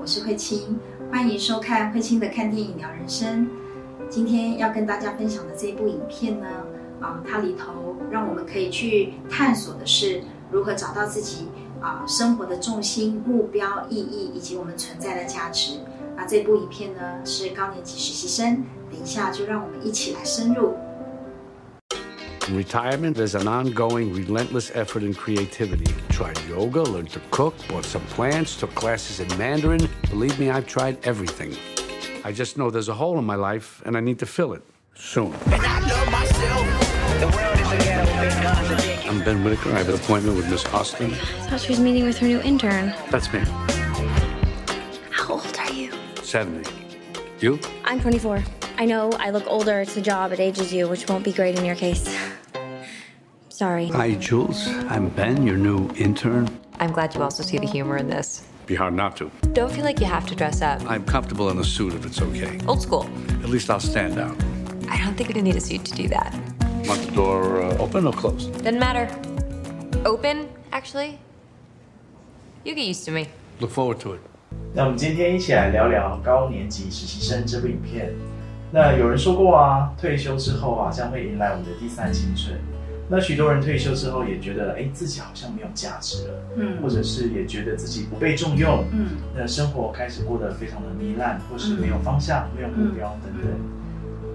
我是慧清，欢迎收看慧清的看电影聊人生。今天要跟大家分享的这部影片呢，啊，它里头让我们可以去探索的是如何找到自己啊生活的重心、目标、意义以及我们存在的价值。那这部影片呢是高年级实习生，等一下就让我们一起来深入。In retirement, there's an ongoing, relentless effort in creativity. Tried yoga, learned to cook, bought some plants, took classes in Mandarin. Believe me, I've tried everything. I just know there's a hole in my life, and I need to fill it soon. I'm Ben Whitaker. I have an appointment with Miss Austin. I thought she was meeting with her new intern. That's me. How old are you? 70. You? I'm 24. I know I look older. It's the job. It ages you, which won't be great in your case. Sorry. Hi, Jules. I'm Ben, your new intern. I'm glad you also see the humor in this. Be hard not to. Don't feel like you have to dress up. I'm comfortable in a suit if it's okay. Old school. At least I'll stand out. I don't think you need a suit to do that. Want the door uh, open or closed? Doesn't matter. Open, actually. You get used to me. Look forward to it. 那我们今天一起来聊聊高年级实习生这部影片。 那有人说过啊，退休之后啊，将会迎来我们的第三青春。那许多人退休之后也觉得，哎，自己好像没有价值了，嗯。或者是也觉得自己不被重用，嗯。那生活开始过得非常的糜烂，或是没有方向、没有目标等等。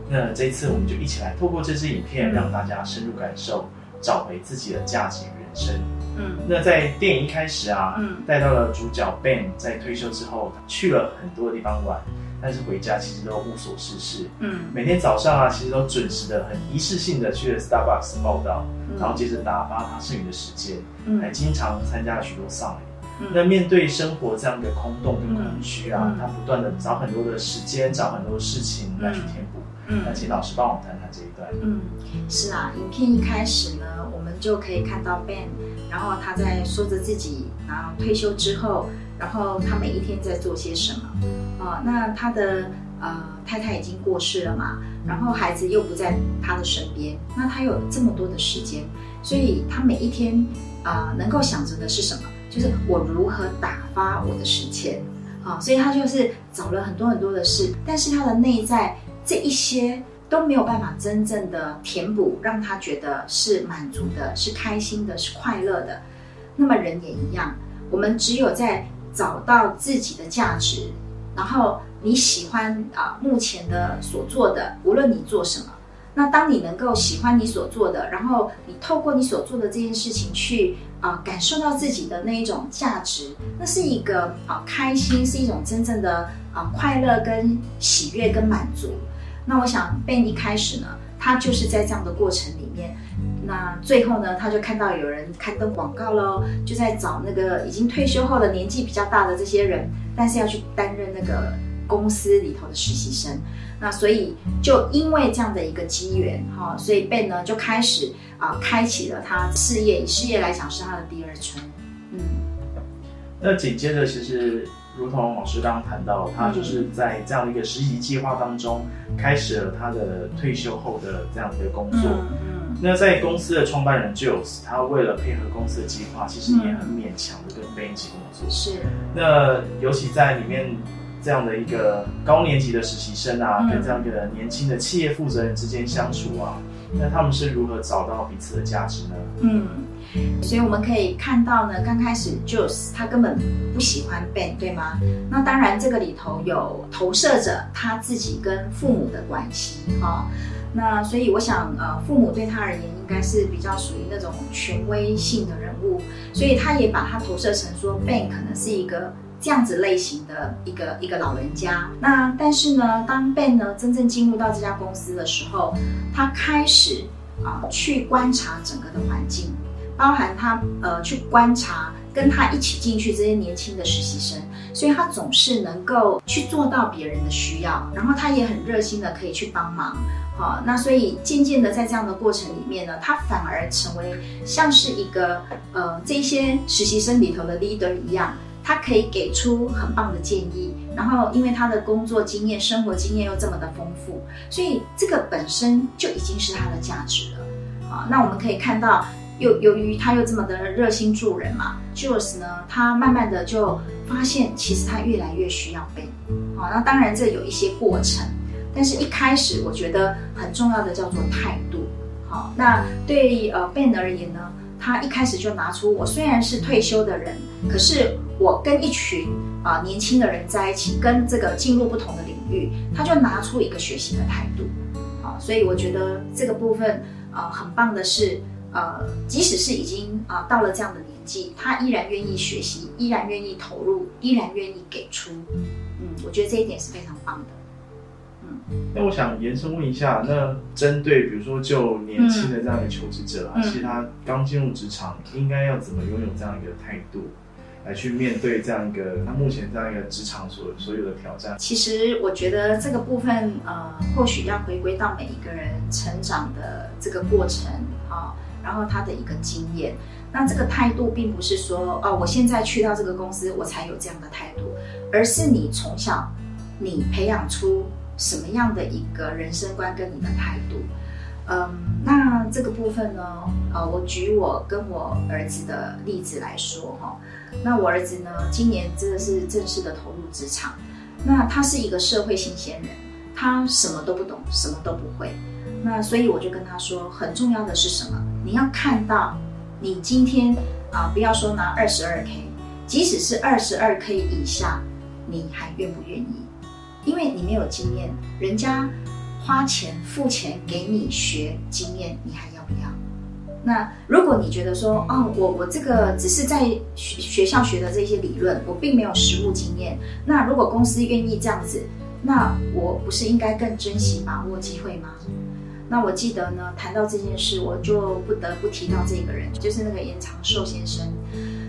那这一次我们就一起来透过这支影片，嗯。让大家深入感受，找回自己的价值与人生。嗯。那在电影一开始啊，嗯。带到了主角 Ben 在退休之后去了很多的地方玩，但是回家其实都无所事事。嗯每天早上啊，其实都准时的、很仪式性的去了 Starbucks 报道，然后接着打发他剩余的时间，还嗯经常参加了许多丧礼。嗯那面对生活这样的空洞跟空虚啊嗯，他不断的找很多的时间，找很多的事情来去填补。嗯那请老师帮我们谈谈这一段。嗯，是啊，影片一开始呢，我们就可以看到 Ben，然后他在说着自己然后退休之后，然后他每一天在做些什么啊、那他的呃太太已经过世了嘛，然后孩子又不在他的身边，那他有这么多的时间，所以他每一天啊、能够想着的是什么？就是我如何打发我的时间。啊，所以他就是找了很多很多的事，但是他的内在这一些都没有办法真正的填补，让他觉得是满足的、是开心的、是快乐的。那么人也一样，我们只有在找到自己的价值，然后你喜欢啊、目前的所做的，无论你做什么，那当你能够喜欢你所做的，然后你透过你所做的这件事情去啊、感受到自己的那一种价值，那是一个啊、开心，是一种真正的啊、快乐跟喜悦跟满足。那我想贝妮开始呢，他就是在这样的过程里面，那最后呢，他就看到有人刊登广告喽，就在找那个已经退休后的年纪比较大的这些人，但是要去担任那个公司里头的实习生。那所以就因为这样的一个机缘哈，所以 Ben 呢就开始啊、开启了他事业，以事业来讲是他的第二春。嗯那紧接着，其实如同老师刚刚谈到，他就是在这样的一个实习计划当中，开始了他的退休后的这样的一个工作。嗯那在公司的创办人 Jules，他为了配合公司的计划，其实也很勉强的跟 Ben 一起工作。是那尤其在里面这样的一个高年级的实习生啊，嗯跟这样一个年轻的企业负责人之间相处啊，那他们是如何找到彼此的价值呢？嗯，所以我们可以看到呢，刚开始 Jules 他根本不喜欢 Ben，对吗？那当然，这个里头有投射着他自己跟父母的关系哈、那所以我想，呃，父母对他而言应该是比较属于那种权威性的人物，所以他也把他投射成说 Ben 可能是一个这样子类型的一个一个老人家。那但是呢，当 Ben 呢真正进入到这家公司的时候，他开始啊、去观察整个的环境，包含他呃去观察跟他一起进去这些年轻的实习生，所以他总是能够去做到别人的需要，然后他也很热心的可以去帮忙。好，那所以渐渐的在这样的过程里面呢，他反而成为像是一个呃这些实习生里头的 leader 一样，他可以给出很棒的建议，然后因为他的工作经验、生活经验又这么的丰富，所以这个本身就已经是他的价值了。啊，那我们可以看到又由于他又这么的热心助人嘛，Jules 呢，他慢慢的就发现，其实他越来越需要 Ben。好，那当然这有一些过程，但是一开始我觉得很重要的叫做态度。好，那对呃 Ben 而言呢，他一开始就拿出我虽然是退休的人，可是我跟一群啊年轻的人在一起，跟这个进入不同的领域，他就拿出一个学习的态度。好，所以我觉得这个部分啊很棒的是。呃，即使是已经啊到了这样的年纪，他依然愿意学习，依然愿意投入，依然愿意给出。嗯，我觉得这一点是非常棒的。嗯，那我想延伸问一下，那针对比如说就年轻的这样一个求职者啊，其实他刚进入职场，应该要怎么拥有这样一个态度，来去面对这样一个他目前这样一个职场所所有的挑战？其实我觉得这个部分呃，或许要回归到每一个人成长的这个过程啊。然后他的一个经验，那这个态度并不是说哦，我现在去到这个公司我才有这样的态度，而是你从小你培养出什么样的一个人生观跟你的态度。嗯，那这个部分呢，呃，我举我跟我儿子的例子来说哈，那我儿子呢，今年真的是正式的投入职场，那他是一个社会新鲜人，他什么都不懂，什么都不会。那所以我就跟他说，很重要的是什么？你要看到，你今天啊，不要说拿二十二 k，即使是二十二 k 以下，你还愿不愿意？因为你没有经验，人家花钱付钱给你学经验，你还要不要？那如果你觉得说，哦，我我这个只是在学学校学的这些理论，我并没有实务经验，那如果公司愿意这样子，那我不是应该更珍惜把握机会吗？那我记得呢，谈到这件事，我就不得不提到这个人，就是那个严长寿先生。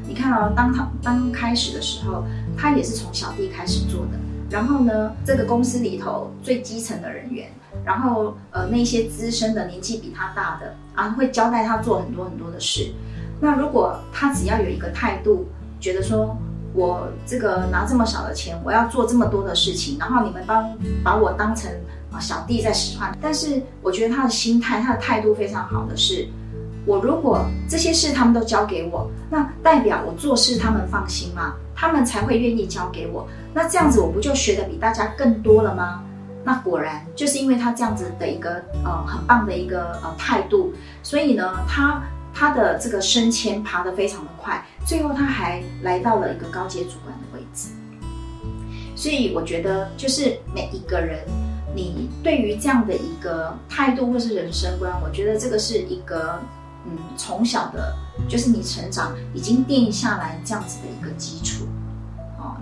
你看哦，当他刚开始的时候，他也是从小弟开始做的。然后呢，这个公司里头最基层的人员，然后呃那些资深的年纪比他大的啊，会交代他做很多很多的事。那如果他只要有一个态度，觉得说我这个拿这么少的钱，我要做这么多的事情，然后你们帮把我当成。啊，小弟在使唤，但是我觉得他的心态、他的态度非常好的是，我如果这些事他们都交给我，那代表我做事他们放心嘛，他们才会愿意交给我。那这样子我不就学的比大家更多了吗？那果然就是因为他这样子的一个呃很棒的一个呃态度，所以呢，他他的这个升迁爬得非常的快，最后他还来到了一个高阶主管的位置。所以我觉得就是每一个人。你对于这样的一个态度或是人生观，我觉得这个是一个，嗯，从小的，就是你成长已经定下来这样子的一个基础，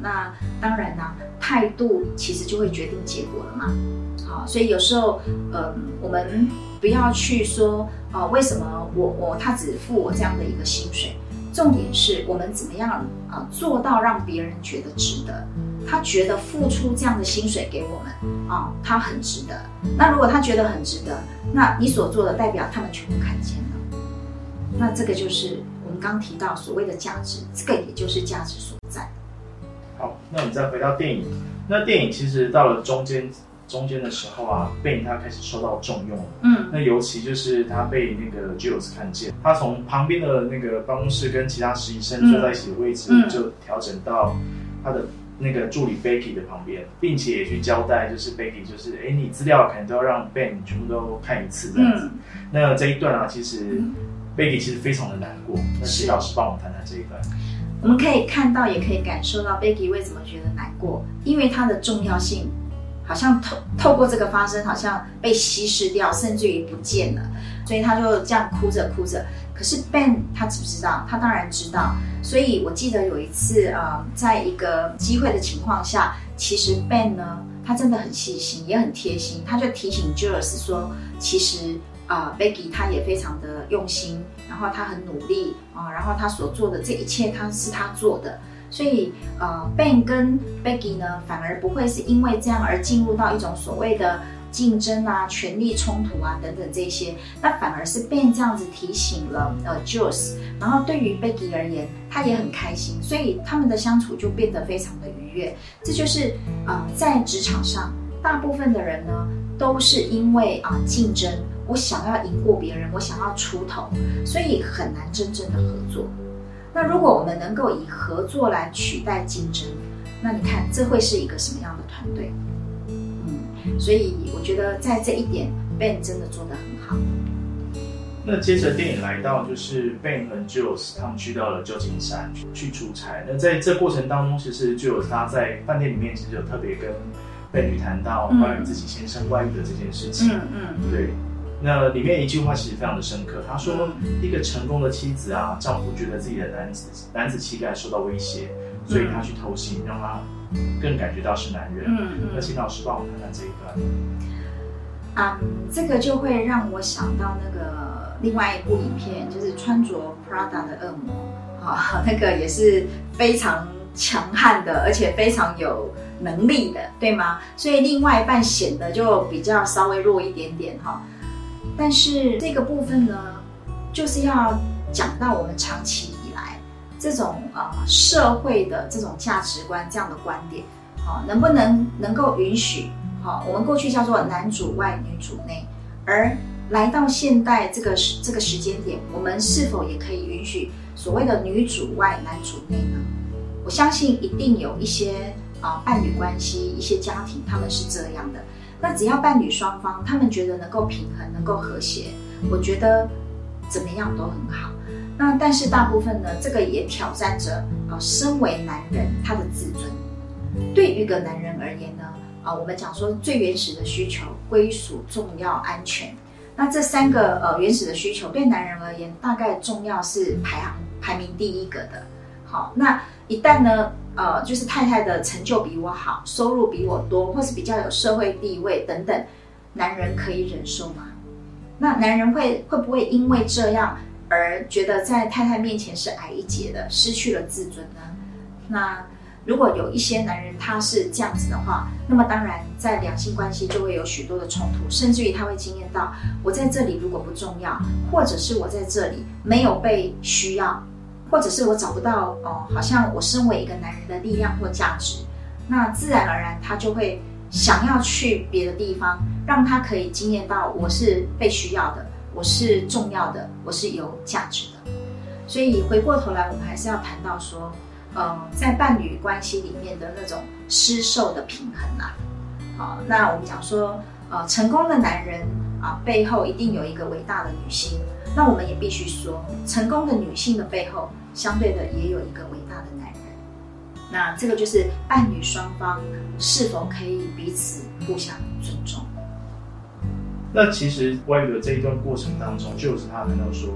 那当然呢，态度其实就会决定结果了嘛，好，所以有时候，嗯，我们不要去说，哦，为什么我我他只付我这样的一个薪水，重点是我们怎么样啊做到让别人觉得值得。他觉得付出这样的薪水给我们啊，他很值得。那如果他觉得很值得，那你所做的代表他们全部看见了。那这个就是我们刚提到所谓的价值，这个也就是价值所在。好，那我们再回到电影。那电影其实到了中间中间的时候啊，贝影他开始受到重用了。嗯，那尤其就是他被那个 Jules 看见，他从旁边的那个办公室跟其他实习生坐在一起的位置，就调整到他的。那个助理 Becky 的旁边，并且也去交代，就是 Becky，就是哎，你资料可能都要让 Ben 全部都看一次这样子。那这一段啊，其实 Becky 其实非常的难过。那徐老师帮我谈谈这一段。我们可以看到，也可以感受到 Becky 为什么觉得难过，因为它的重要性好像透透过这个发生，好像被稀释掉，甚至于不见了。所以他就这样哭着哭着。可是 Ben 他知不知道？他当然知道。所以我记得有一次，呃，在一个机会的情况下，其实 Ben 呢，他真的很细心，也很贴心。他就提醒 Jules 说，其实啊，Becky 他也非常的用心，然后他很努力啊，然后他所做的这一切，他是他做的。所以，呃，Ben 跟 Becky 呢，反而不会是因为这样而进入到一种所谓的。竞争啊，权力冲突啊，等等这些，那反而是 Ben 这样子提醒了呃 Jules，然后对于 Becky 而言，他也很开心，所以他们的相处就变得非常的愉悦。这就是啊，在职场上，大部分的人呢，都是因为啊竞争我想要赢过别人，我想要出头，所以很难真正的合作。那如果我们能够以合作来取代竞争，那你看这会是一个什么样的团队？嗯，所以我觉得在这一点，Ben 真的做得很好。那接着电影来到，就是 Ben 和 Jules 他们去到了旧金山去出差。那在这过程当中，其实 Jules 他在饭店里面其实有特别跟 Ben 去谈到关于自己先生外遇的这件事情。嗯嗯，对。那里面一句话其实非常的深刻，他说：“一个成功的妻子啊，丈夫觉得自己的男子男子气概受到威胁，所以他去偷腥，让他更感觉到是男人。”嗯嗯。那请老师帮我们看看这一段。啊，这个就会让我想到那个。另外一部影片就是穿着 Prada 的恶魔，啊，那个也是非常强悍的，而且非常有能力的，对吗？所以另外一半显得就比较稍微弱一点点哈。但是这个部分呢，就是要讲到我们长期以来这种呃社会的这种价值观这样的观点，好，能不能能够允许？好，我们过去叫做男主外女主内，而来到现代这个时这个时间点，我们是否也可以允许所谓的女主外男主内呢？我相信一定有一些啊伴侣关系、一些家庭他们是这样的。那只要伴侣双方他们觉得能够平衡、能够和谐，我觉得怎么样都很好。那但是大部分呢，这个也挑战着啊，身为男人他的自尊。对于一个男人而言呢，啊，我们讲说最原始的需求：归属、重要、安全。那这三个呃原始的需求对男人而言，大概重要是排行排名第一个的。好，那一旦呢，呃，就是太太的成就比我好，收入比我多，或是比较有社会地位等等，男人可以忍受吗？那男人会会不会因为这样而觉得在太太面前是矮一截的，失去了自尊呢？那？如果有一些男人他是这样子的话，那么当然在两性关系就会有许多的冲突，甚至于他会经验到我在这里如果不重要，或者是我在这里没有被需要，或者是我找不到哦，好像我身为一个男人的力量或价值，那自然而然他就会想要去别的地方，让他可以经验到我是被需要的，我是重要的，我是有价值的。所以回过头来，我们还是要谈到说。呃，在伴侣关系里面的那种施受的平衡啊，好，那我们讲说，呃，成功的男人啊，背后一定有一个伟大的女性，那我们也必须说，成功的女性的背后，相对的也有一个伟大的男人。那这个就是伴侣双方是否可以彼此互相尊重。那其实外遇的这一段过程当中，就是他谈到说，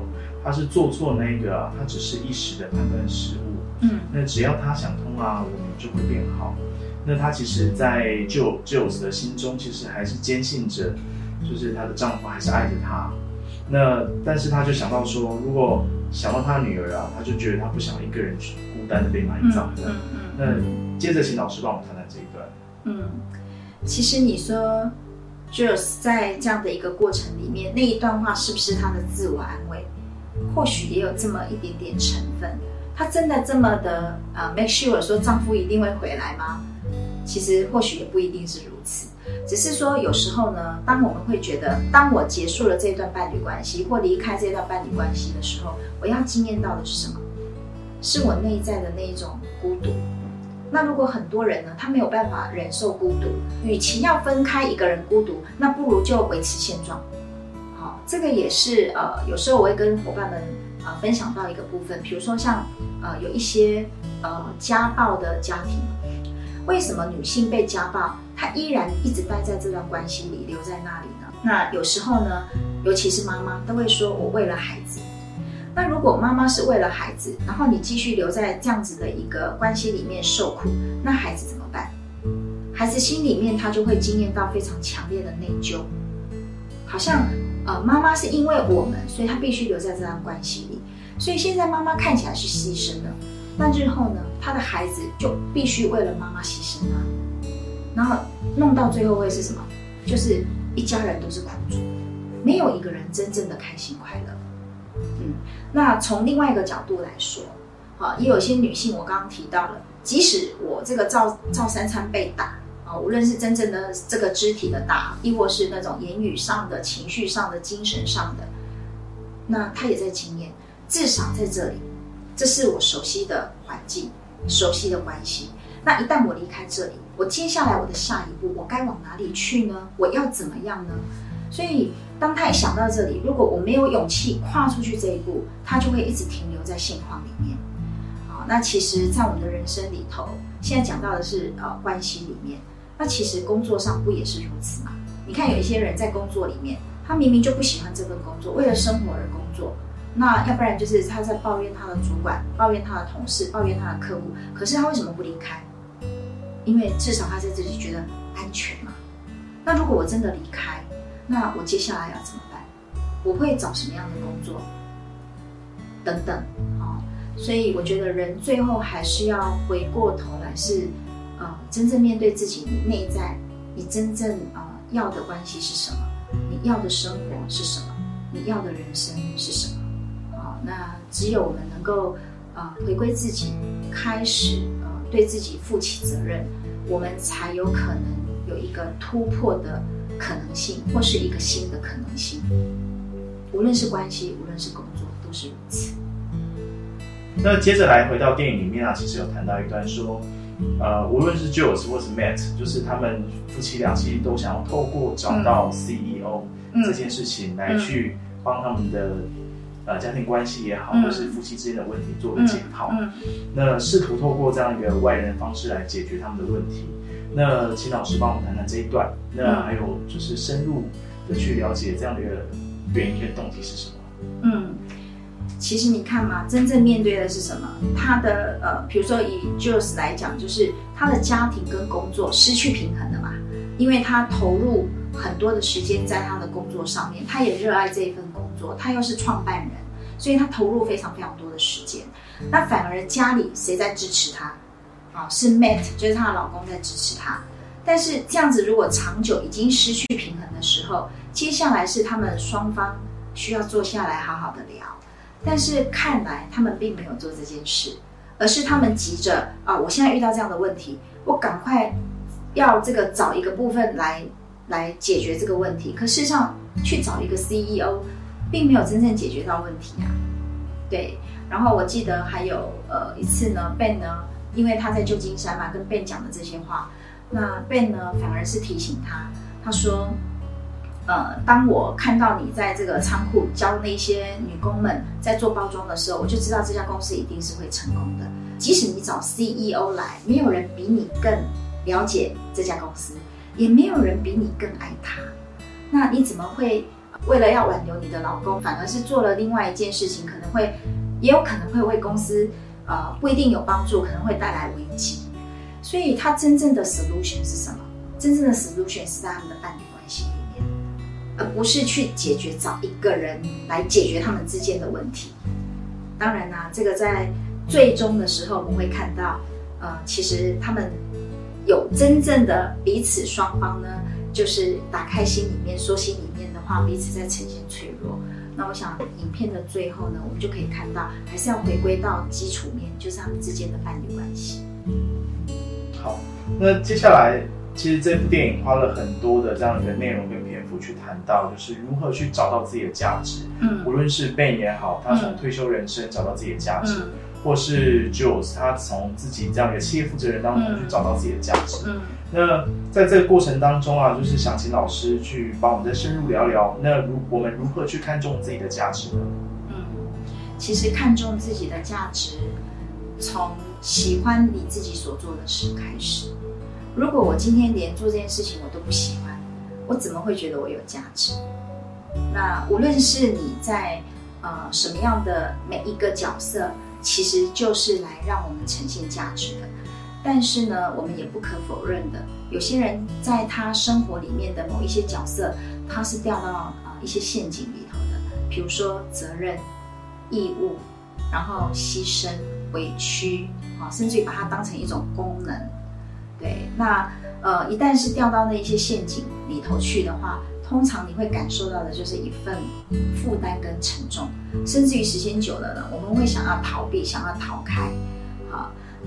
他是做错那个，他只是一时的判断失误。嗯，那只要他想通啊，我们就会变好。那她其实，在舅舅子的心中，其实还是坚信着，就是她的丈夫还是爱着她。那但是他就想到说，如果想到她女儿啊，他就觉得他不想一个人去孤单的被埋葬的。那接着请老师帮我们谈谈这一段。嗯，其实你说 j e s 在这样的一个过程里面，那一段话是不是她的自我安慰？或许也有这么一点点成分。她真的这么的呃 make sure 说丈夫一定会回来吗？其实或许也不一定是如此，只是说有时候呢，当我们会觉得，当我结束了这段伴侣关系或离开这段伴侣关系的时候，我要经验到的是什么？是我内在的那一种孤独。那如果很多人呢，他没有办法忍受孤独，与其要分开一个人孤独，那不如就维持现状。好，这个也是呃，有时候我会跟伙伴们。啊，分享到一个部分，比如说像，呃，有一些呃家暴的家庭，为什么女性被家暴，他依然一直待在这段关系里，留在那里呢？那有时候呢，尤其是妈妈都会说，我为了孩子。那如果妈妈是为了孩子，然后你继续留在这样子的一个关系里面受苦，那孩子怎么办？孩子心里面他就会经验到非常强烈的内疚，好像。呃，妈妈是因为我们，所以他必须留在这段关系里。所以现在妈妈看起来是牺牲的，那日后呢，他的孩子就必须为了妈妈牺牲啊。然后弄到最后会是什么？就是一家人都是苦主，没有一个人真正的开心快乐。嗯，那从另外一个角度来说，啊，也有些女性，我刚刚提到了，即使我这个赵赵三餐被打，啊，无论是真正的这个肢体的打，亦或是那种言语上的、情绪上的、精神上的，那他也在经验。至少在这里，这是我熟悉的环境，熟悉的关系。那一旦我离开这里，我接下来我的下一步，我该往哪里去呢？我要怎么样呢？所以，当他一想到这里，如果我没有勇气跨出去这一步，他就会一直停留在现况里面。啊，那其实，在我们的人生里头，现在讲到的是呃关系里面，那其实工作上不也是如此吗？你看有一些人在工作里面，他明明就不喜欢这份工作，为了生活而工作。那要不然就是他在抱怨他的主管，抱怨他的同事，抱怨他的客户。可是他为什么不离开？因为至少他在这里觉得安全嘛。那如果我真的离开，那我接下来要怎么办？我会找什么样的工作？等等，啊，所以我觉得人最后还是要回过头来，是呃，真正面对自己内在，你真正啊要的关系是什么？你要的生活是什么？你要的人生是什么？那只有我们能够，呃，回归自己，开始对自己负起责任，我们才有可能有一个突破的可能性，或是一个新的可能性。无论是关系，无论是工作，都是如此。那接着来回到电影里面啊，其实有谈到一段说，呃，无论是 Jules 或是 Matt，就是他们夫妻俩其实都想要透过找到 CEO 这件事情来去帮他们的。呃，家庭关系也好，或是夫妻之间的问题，做个解套。那试图透过这样一个外人的方式来解决他们的问题。那请老师帮我们谈谈这一段。那还有就是深入的去了解这样的一个原因跟动机是什么？嗯，其实你看嘛，真正面对的是什么？他的呃，比如说以 Jules 来讲，就是他的家庭跟工作失去平衡了嘛，因为他投入很多的时间在他的工作上面，他也热爱这一份工。他又是创办人，所以他投入非常非常多的时间。那反而家里谁在支持他？啊，是 Matt，就是她的老公在支持她。但是这样子如果长久已经失去平衡的时候，接下来是他们双方需要坐下来好好的聊。但是看来他们并没有做这件事，而是他们急着啊，我现在遇到这样的问题，我赶快要这个找一个部分来来解决这个问题。可事实上去找一个 CEO。并没有真正解决到问题啊，对。然后我记得还有呃一次呢，Ben 呢，因为他在旧金山嘛，跟 Ben 讲的这些话，那 Ben 呢反而是提醒他，他说，呃，当我看到你在这个仓库教那些女工们在做包装的时候，我就知道这家公司一定是会成功的。即使你找 CEO 来，没有人比你更了解这家公司，也没有人比你更爱他，那你怎么会？为了要挽留你的老公，反而是做了另外一件事情，可能会，也有可能会为公司，呃，不一定有帮助，可能会带来危机。所以，他真正的 solution 是什么？真正的 solution 是在他们的伴侣关系里面，而不是去解决找一个人来解决他们之间的问题。当然啦，这个在最终的时候，我们会看到，呃，其实他们有真正的彼此双方呢，就是打开心里面说心里面。彼此在呈现脆弱，那我想影片的最后呢，我们就可以看到，还是要回归到基础面，就是他们之间的伴侣关系。好，那接下来其实这部电影花了很多的这样的内容跟篇幅去谈到，就是如何去找到自己的价值。嗯，无论是 Ben 也好，他从退休人生找到自己的价值。或是 Jules，他从自己这样一个企业负责人当中去找到自己的价值。嗯，那在这个过程当中啊，就是想请老师去帮我们再深入聊聊，那如我们如何去看重自己的价值呢？嗯，其实看重自己的价值，从喜欢你自己所做的事开始。如果我今天连做这件事情我都不喜欢，我怎么会觉得我有价值？那无论是你在呃什么样的每一个角色。其实就是来让我们呈现价值的，但是呢，我们也不可否认的，有些人在他生活里面的某一些角色，他是掉到啊一些陷阱里头的，比如说责任、义务，然后牺牲、委屈啊，甚至于把它当成一种功能。对，那呃，一旦是掉到那一些陷阱里头去的话。通常你会感受到的就是一份负担跟沉重，甚至于时间久了呢，我们会想要逃避，想要逃开。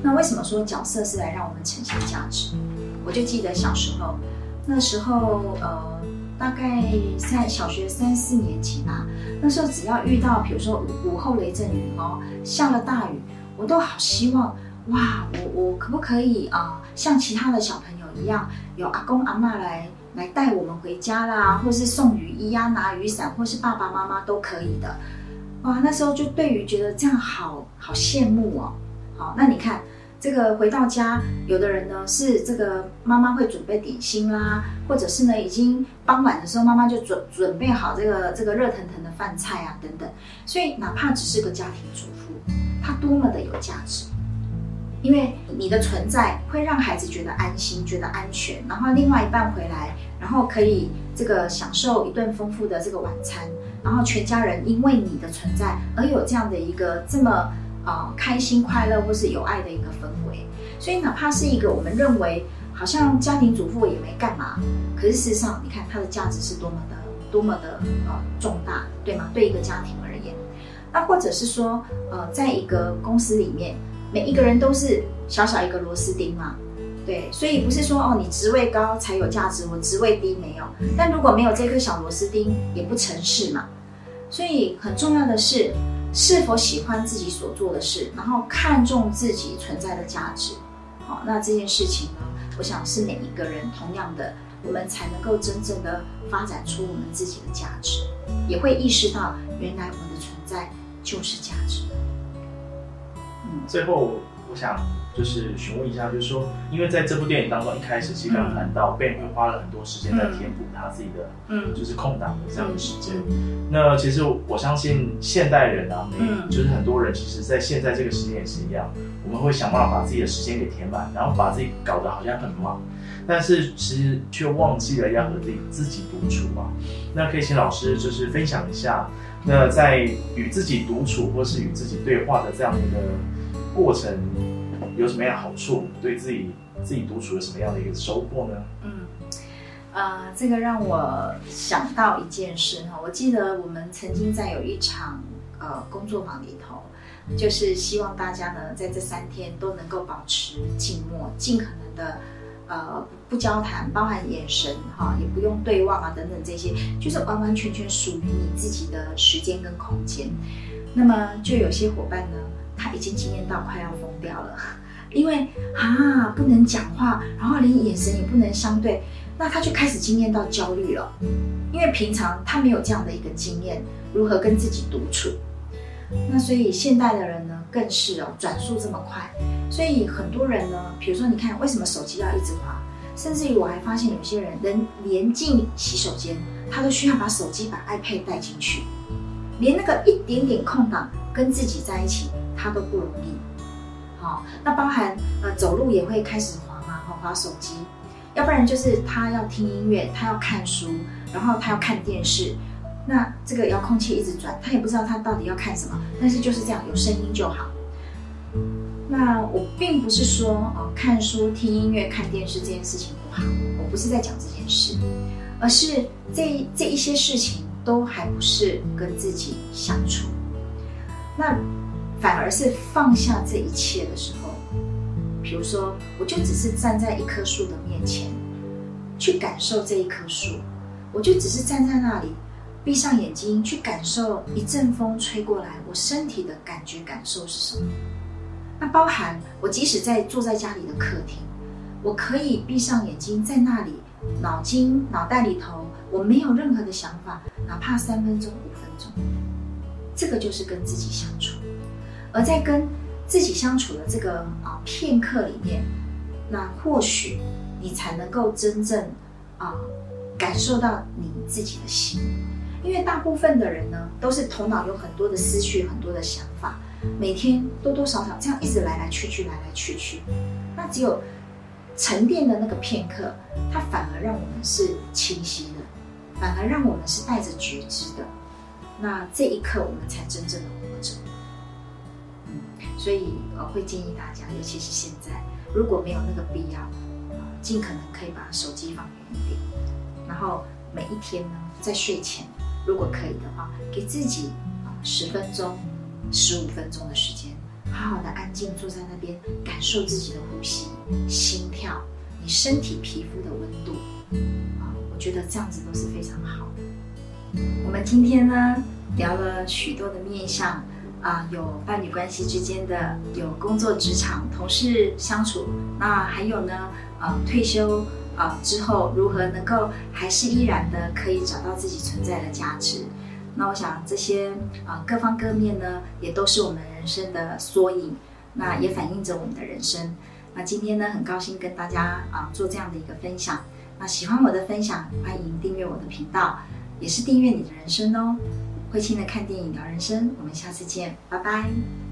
那为什么说角色是来让我们呈现价值？我就记得小时候，那时候呃，大概在小学三四年级吧，那时候只要遇到比如说午午后雷阵雨哦，下了大雨，我都好希望哇，我我可不可以啊、像其他的小朋友一样，有阿公阿妈来来带我们回家啦，或是送雨衣呀、拿雨伞，或是爸爸妈妈都可以的。哇，那时候就对于觉得这样好好羡慕哦。好，那你看这个回到家，有的人呢是这个妈妈会准备点心啦，或者是呢已经傍晚的时候，妈妈就准准备好这个这个热腾腾的饭菜啊等等。所以哪怕只是个家庭主妇，她多么的有价值。因为你的存在会让孩子觉得安心、觉得安全，然后另外一半回来，然后可以这个享受一顿丰富的这个晚餐，然后全家人因为你的存在而有这样的一个这么、呃开心、快乐或是有爱的一个氛围。所以哪怕是一个我们认为好像家庭主妇也没干嘛，可是事实上你看它的价值是多么的多么的呃重大，对吗？对一个家庭而言，那或者是说呃，在一个公司里面。每一个人都是小小一个螺丝钉嘛，对，所以不是说哦你职位高才有价值，我职位低没有。但如果没有这颗小螺丝钉，也不成事嘛。所以很重要的是，是否喜欢自己所做的事，然后看重自己存在的价值。好、那这件事情呢，我想是每一个人同样的，我们才能够真正的发展出我们自己的价值，也会意识到原来我们的存在就是价值。最后，我想就是询问一下，就是说，因为在这部电影当中，一开始其实刚谈到 Ben 会花了很多时间在填补他自己的，嗯就是空档的这样的时间。那其实我相信现代人啊，每、嗯就是很多人，其实在现在这个时间也是一样，我们会想办法把自己的时间给填满，然后把自己搞得好像很忙，但是其实却忘记了要和自己自己独处啊。那可以请老师就是分享一下，那在与自己独处或是与自己对话的这样的一个过程，有什么样的好处？对自己自己独处有什么样的一个收获呢？嗯，呃，这个让我想到一件事哈，我记得我们曾经在有一场呃工作坊里头，就是希望大家呢在这三天都能够保持静默，尽可能的呃不交谈，包含眼神哈，也不用对望啊等等这些，就是完完全全属于你自己的时间跟空间。那么就有些伙伴呢，他已经惊艳到快要疯掉了。因为啊不能讲话，然后连眼神也不能相对，那他就开始经验到焦虑了。因为平常他没有这样的一个经验，如何跟自己独处？那所以现代的人呢，更是哦转速这么快，所以很多人呢，比如说你看为什么手机要一直滑，甚至于我还发现有些人能连进洗手间，他都需要把手机把 iPad 带进去，连那个一点点空档跟自己在一起，他都不容易。那包含呃走路也会开始滑嘛，哈，滑手机，要不然就是他要听音乐，他要看书，然后他要看电视，那这个遥控器一直转，他也不知道他到底要看什么，但是就是这样，有声音就好。那我并不是说哦，看书、听音乐、看电视这件事情不好，我不是在讲这件事，而是这这一些事情都还不是跟自己相处。那反而是放下这一切的时候，比如说，我就只是站在一棵树的面前，去感受这一棵树，我就只是站在那里，闭上眼睛去感受一阵风吹过来，我身体的感觉感受是什么？那包含我即使在坐在家里的客厅，我可以闭上眼睛，在那里脑筋脑袋里头我没有任何的想法，哪怕三分钟、五分钟，这个就是跟自己相处。而在跟自己相处的这个啊片刻里面，那或许你才能够真正啊感受到你自己的心，因为大部分的人呢都是头脑有很多的思绪、很多的想法，每天多多少少这样一直来来去去、来来去去，那只有沉淀的那个片刻，它反而让我们是清晰的，反而让我们是带着觉知的，那这一刻我们才真正的活。所以呃会建议大家，尤其是现在，如果没有那个必要，尽可能可以把手机放远一点，然后每一天呢，在睡前，如果可以的话，给自己啊十分钟、十五分钟的时间，好好的安静坐在那边，感受自己的呼吸、心跳，你身体皮肤的温度啊，我觉得这样子都是非常好的。我们今天呢聊了许多的面向啊，有伴侣关系之间的，有工作职场同事相处，那还有呢，呃，退休啊之后如何能够还是依然的可以找到自己存在的价值。那我想这些啊各方各面呢，也都是我们人生的缩影，那也反映着我们的人生。那今天呢，很高兴跟大家啊做这样的一个分享。那喜欢我的分享，欢迎订阅我的频道，也是订阅你的人生哦。慧清的看电影聊人生，我们下次见，拜拜。